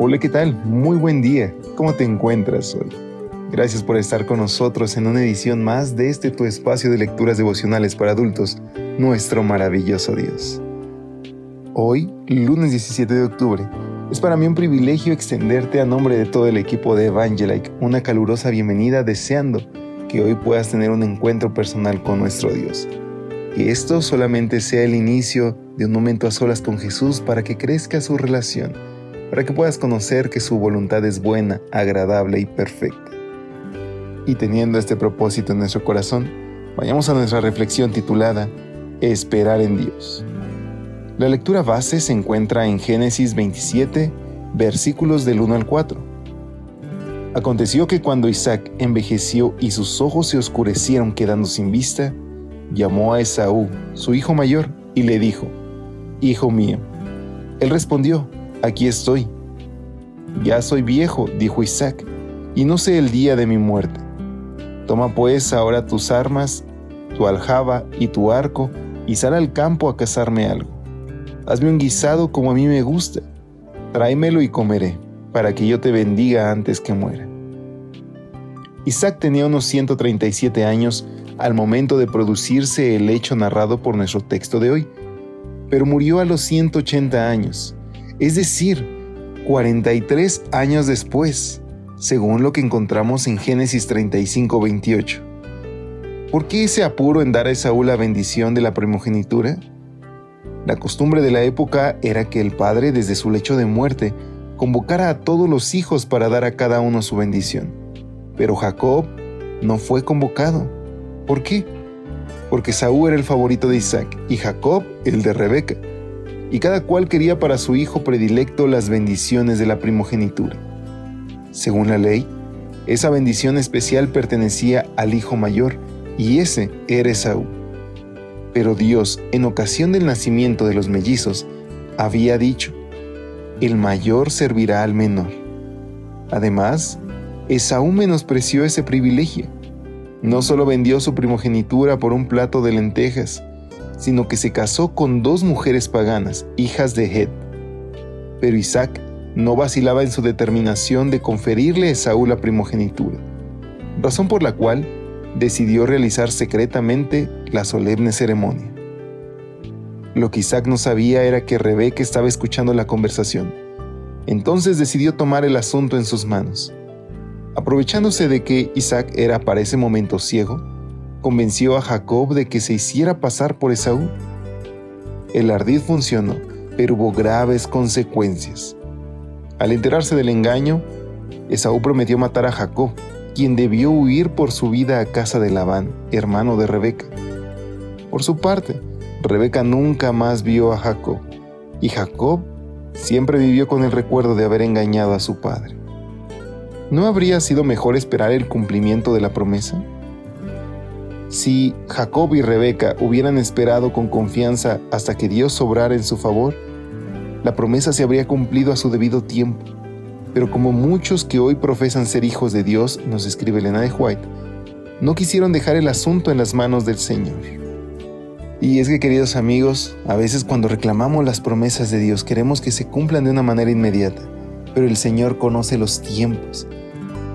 Hola, ¿qué tal? Muy buen día. ¿Cómo te encuentras hoy? Gracias por estar con nosotros en una edición más de este tu espacio de lecturas devocionales para adultos, nuestro maravilloso Dios. Hoy, lunes 17 de octubre, es para mí un privilegio extenderte a nombre de todo el equipo de Evangelike una calurosa bienvenida deseando que hoy puedas tener un encuentro personal con nuestro Dios. Que esto solamente sea el inicio de un momento a solas con Jesús para que crezca su relación para que puedas conocer que su voluntad es buena, agradable y perfecta. Y teniendo este propósito en nuestro corazón, vayamos a nuestra reflexión titulada Esperar en Dios. La lectura base se encuentra en Génesis 27, versículos del 1 al 4. Aconteció que cuando Isaac envejeció y sus ojos se oscurecieron quedando sin vista, llamó a Esaú, su hijo mayor, y le dijo, Hijo mío. Él respondió, aquí estoy. Ya soy viejo, dijo Isaac, y no sé el día de mi muerte. Toma pues ahora tus armas, tu aljaba y tu arco, y sal al campo a cazarme algo. Hazme un guisado como a mí me gusta. Tráemelo y comeré, para que yo te bendiga antes que muera. Isaac tenía unos 137 años al momento de producirse el hecho narrado por nuestro texto de hoy, pero murió a los 180 años es decir, 43 años después, según lo que encontramos en Génesis 35, 28. ¿Por qué ese apuro en dar a Esaú la bendición de la primogenitura? La costumbre de la época era que el padre, desde su lecho de muerte, convocara a todos los hijos para dar a cada uno su bendición. Pero Jacob no fue convocado. ¿Por qué? Porque Saúl era el favorito de Isaac y Jacob el de Rebeca y cada cual quería para su hijo predilecto las bendiciones de la primogenitura. Según la ley, esa bendición especial pertenecía al hijo mayor, y ese era Esaú. Pero Dios, en ocasión del nacimiento de los mellizos, había dicho, el mayor servirá al menor. Además, Esaú menospreció ese privilegio. No solo vendió su primogenitura por un plato de lentejas, sino que se casó con dos mujeres paganas, hijas de Het. Pero Isaac no vacilaba en su determinación de conferirle a Saúl la primogenitura, razón por la cual decidió realizar secretamente la solemne ceremonia. Lo que Isaac no sabía era que Rebeca estaba escuchando la conversación. Entonces decidió tomar el asunto en sus manos. Aprovechándose de que Isaac era para ese momento ciego, convenció a Jacob de que se hiciera pasar por Esaú. El ardid funcionó, pero hubo graves consecuencias. Al enterarse del engaño, Esaú prometió matar a Jacob, quien debió huir por su vida a casa de Labán, hermano de Rebeca. Por su parte, Rebeca nunca más vio a Jacob, y Jacob siempre vivió con el recuerdo de haber engañado a su padre. ¿No habría sido mejor esperar el cumplimiento de la promesa? Si Jacob y Rebeca hubieran esperado con confianza hasta que Dios sobrara en su favor, la promesa se habría cumplido a su debido tiempo. Pero como muchos que hoy profesan ser hijos de Dios, nos escribe Elena de White, no quisieron dejar el asunto en las manos del Señor. Y es que, queridos amigos, a veces cuando reclamamos las promesas de Dios queremos que se cumplan de una manera inmediata, pero el Señor conoce los tiempos.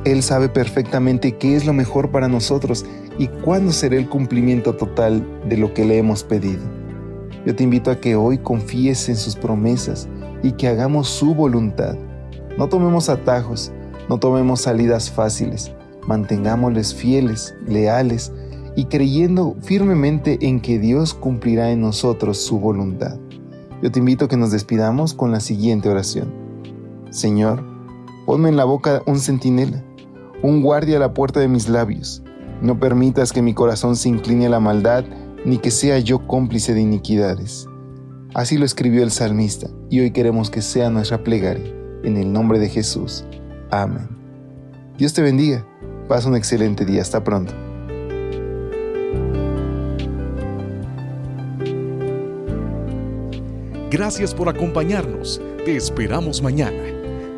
Él sabe perfectamente qué es lo mejor para nosotros y cuándo será el cumplimiento total de lo que le hemos pedido. Yo te invito a que hoy confíes en sus promesas y que hagamos su voluntad. No tomemos atajos, no tomemos salidas fáciles, mantengámosles fieles, leales y creyendo firmemente en que Dios cumplirá en nosotros su voluntad. Yo te invito a que nos despidamos con la siguiente oración. Señor, ponme en la boca un centinela, un guardia a la puerta de mis labios no permitas que mi corazón se incline a la maldad, ni que sea yo cómplice de iniquidades. Así lo escribió el salmista, y hoy queremos que sea nuestra plegaria, en el nombre de Jesús. Amén. Dios te bendiga. Pasa un excelente día. Hasta pronto. Gracias por acompañarnos. Te esperamos mañana.